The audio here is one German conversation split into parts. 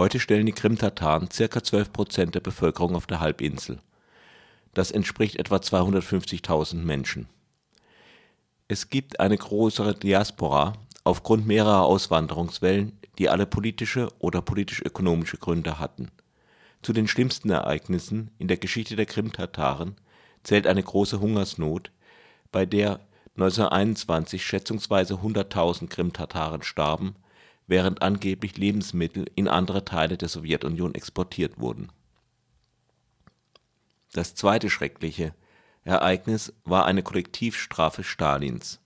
Heute stellen die Krim-Tataren ca. 12 Prozent der Bevölkerung auf der Halbinsel. Das entspricht etwa 250.000 Menschen. Es gibt eine größere Diaspora aufgrund mehrerer Auswanderungswellen, die alle politische oder politisch-ökonomische Gründe hatten. Zu den schlimmsten Ereignissen in der Geschichte der Krimtataren zählt eine große Hungersnot, bei der 1921 schätzungsweise 100.000 Krimtataren starben, während angeblich Lebensmittel in andere Teile der Sowjetunion exportiert wurden. Das zweite schreckliche Ereignis war eine Kollektivstrafe Stalins.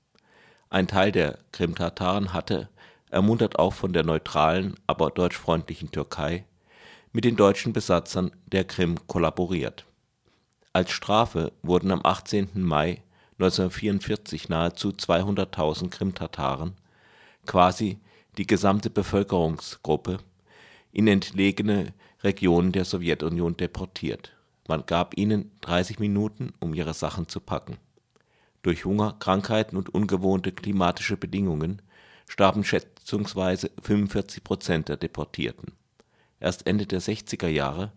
Ein Teil der Krimtataren hatte, ermuntert auch von der neutralen, aber deutschfreundlichen Türkei, mit den deutschen Besatzern der Krim kollaboriert. Als Strafe wurden am 18. Mai 1944 nahezu 200.000 Krimtataren, quasi die gesamte Bevölkerungsgruppe, in entlegene Regionen der Sowjetunion deportiert. Man gab ihnen 30 Minuten, um ihre Sachen zu packen. Durch Hunger, Krankheiten und ungewohnte klimatische Bedingungen starben schätzungsweise 45 Prozent der Deportierten. Erst Ende der 60er Jahre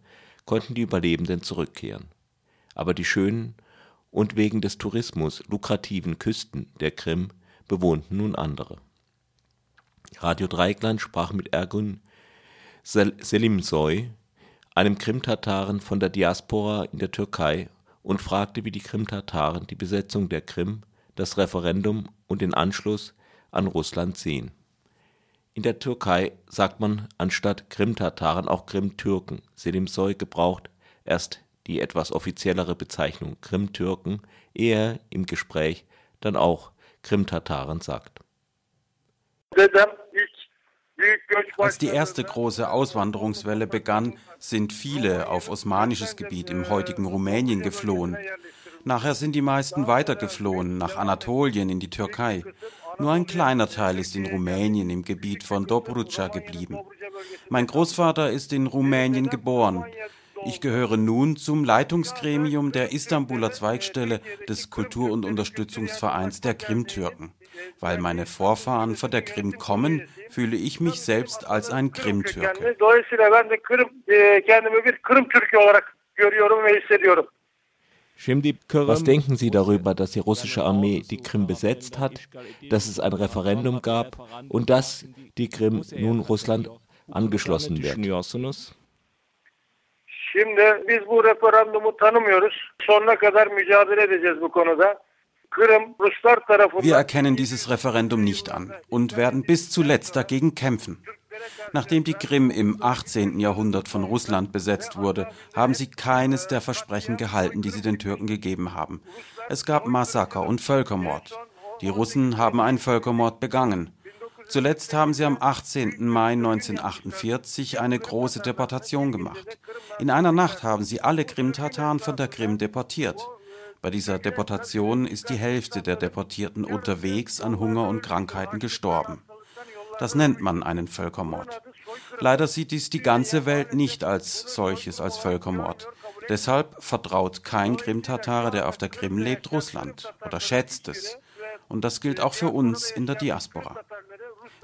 konnten die Überlebenden zurückkehren. Aber die schönen und wegen des Tourismus lukrativen Küsten der Krim bewohnten nun andere. Radio Dreieckland sprach mit Ergun Selimsoy, einem Krimtataren von der Diaspora in der Türkei, und fragte, wie die Krimtataren die Besetzung der Krim, das Referendum und den Anschluss an Russland sehen. In der Türkei sagt man anstatt Krimtataren auch Krimtürken. Selimsoy gebraucht erst die etwas offiziellere Bezeichnung Krimtürken, ehe er im Gespräch dann auch Krimtataren sagt. Als die erste große Auswanderungswelle begann, sind viele auf osmanisches Gebiet im heutigen Rumänien geflohen. Nachher sind die meisten weitergeflohen nach Anatolien in die Türkei. Nur ein kleiner Teil ist in Rumänien im Gebiet von Dobrudscha geblieben. Mein Großvater ist in Rumänien geboren. Ich gehöre nun zum Leitungsgremium der Istanbuler Zweigstelle des Kultur- und Unterstützungsvereins der Krimtürken. Weil meine Vorfahren von der Krim kommen, fühle ich mich selbst als ein Krimtürke. Was denken Sie darüber, dass die russische Armee die Krim besetzt hat, dass es ein Referendum gab und dass die Krim nun Russland angeschlossen wird? Şimdi biz bu referandumu tanımıyoruz. Sonuna kadar mücadele edeceğiz bu konuda. Wir erkennen dieses Referendum nicht an und werden bis zuletzt dagegen kämpfen. Nachdem die Krim im 18. Jahrhundert von Russland besetzt wurde, haben sie keines der Versprechen gehalten, die sie den Türken gegeben haben. Es gab Massaker und Völkermord. Die Russen haben einen Völkermord begangen. Zuletzt haben sie am 18. Mai 1948 eine große Deportation gemacht. In einer Nacht haben sie alle Krim-Tataren von der Krim deportiert. Bei dieser Deportation ist die Hälfte der Deportierten unterwegs an Hunger und Krankheiten gestorben. Das nennt man einen Völkermord. Leider sieht dies die ganze Welt nicht als solches, als Völkermord. Deshalb vertraut kein Krim-Tatare, der auf der Krim lebt, Russland oder schätzt es. Und das gilt auch für uns in der Diaspora.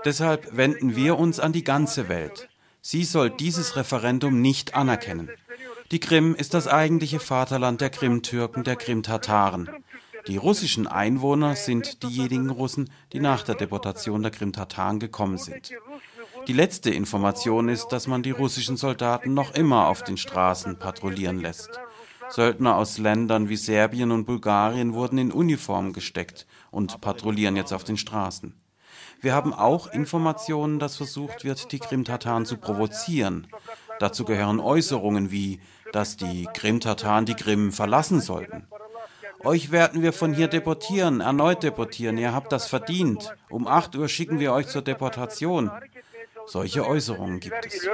Deshalb wenden wir uns an die ganze Welt. Sie soll dieses Referendum nicht anerkennen. Die Krim ist das eigentliche Vaterland der Krimtürken, der Krimtataren. Die russischen Einwohner sind diejenigen Russen, die nach der Deportation der Krimtataren gekommen sind. Die letzte Information ist, dass man die russischen Soldaten noch immer auf den Straßen patrouillieren lässt. Söldner aus Ländern wie Serbien und Bulgarien wurden in Uniform gesteckt und patrouillieren jetzt auf den Straßen. Wir haben auch Informationen, dass versucht wird, die Krimtataren zu provozieren. Dazu gehören Äußerungen wie, dass die Krimtataren die Krim verlassen sollten. Euch werden wir von hier deportieren, erneut deportieren. Ihr habt das verdient. Um 8 Uhr schicken wir euch zur Deportation. Solche Äußerungen gibt es.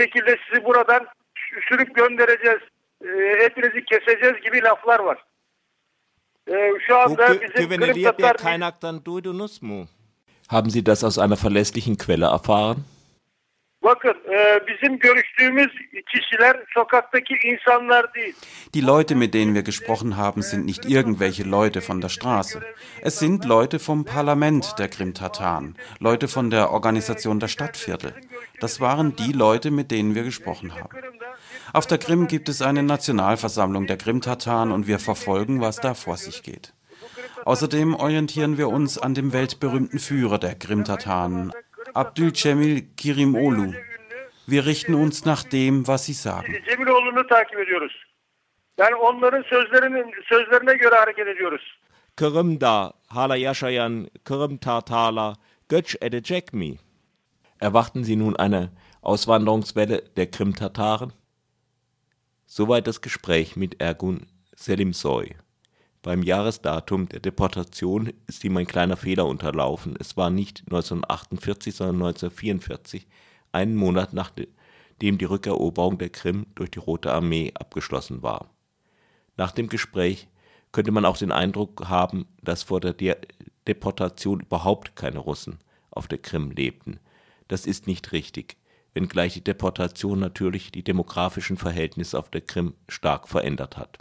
Şekilde sizi buradan sürüp göndereceğiz, hepinizi keseceğiz gibi laflar var. E, şu anda Wo bizim güvenilir der kaynaktan duydunuz mu? Haben Sie das aus einer verlässlichen Quelle erfahren? Die Leute, mit denen wir gesprochen haben, sind nicht irgendwelche Leute von der Straße. Es sind Leute vom Parlament der Krim-Tataren, Leute von der Organisation der Stadtviertel. Das waren die Leute, mit denen wir gesprochen haben. Auf der Krim gibt es eine Nationalversammlung der Krim-Tataren und wir verfolgen, was da vor sich geht. Außerdem orientieren wir uns an dem weltberühmten Führer der Krim-Tataren, Abdülcemil Kirimolu. Wir richten uns nach dem, was Sie sagen. Kırım'da hala yaşayan Kırım Tatarlar göç edecek mi? Erwarten Sie nun eine Auswanderungswelle der Krim-Tataren? Soweit das Gespräch mit Ergun Selimsoy. Beim Jahresdatum der Deportation ist ihm ein kleiner Fehler unterlaufen. Es war nicht 1948, sondern 1944, einen Monat nachdem die Rückeroberung der Krim durch die Rote Armee abgeschlossen war. Nach dem Gespräch könnte man auch den Eindruck haben, dass vor der De Deportation überhaupt keine Russen auf der Krim lebten. Das ist nicht richtig, wenngleich die Deportation natürlich die demografischen Verhältnisse auf der Krim stark verändert hat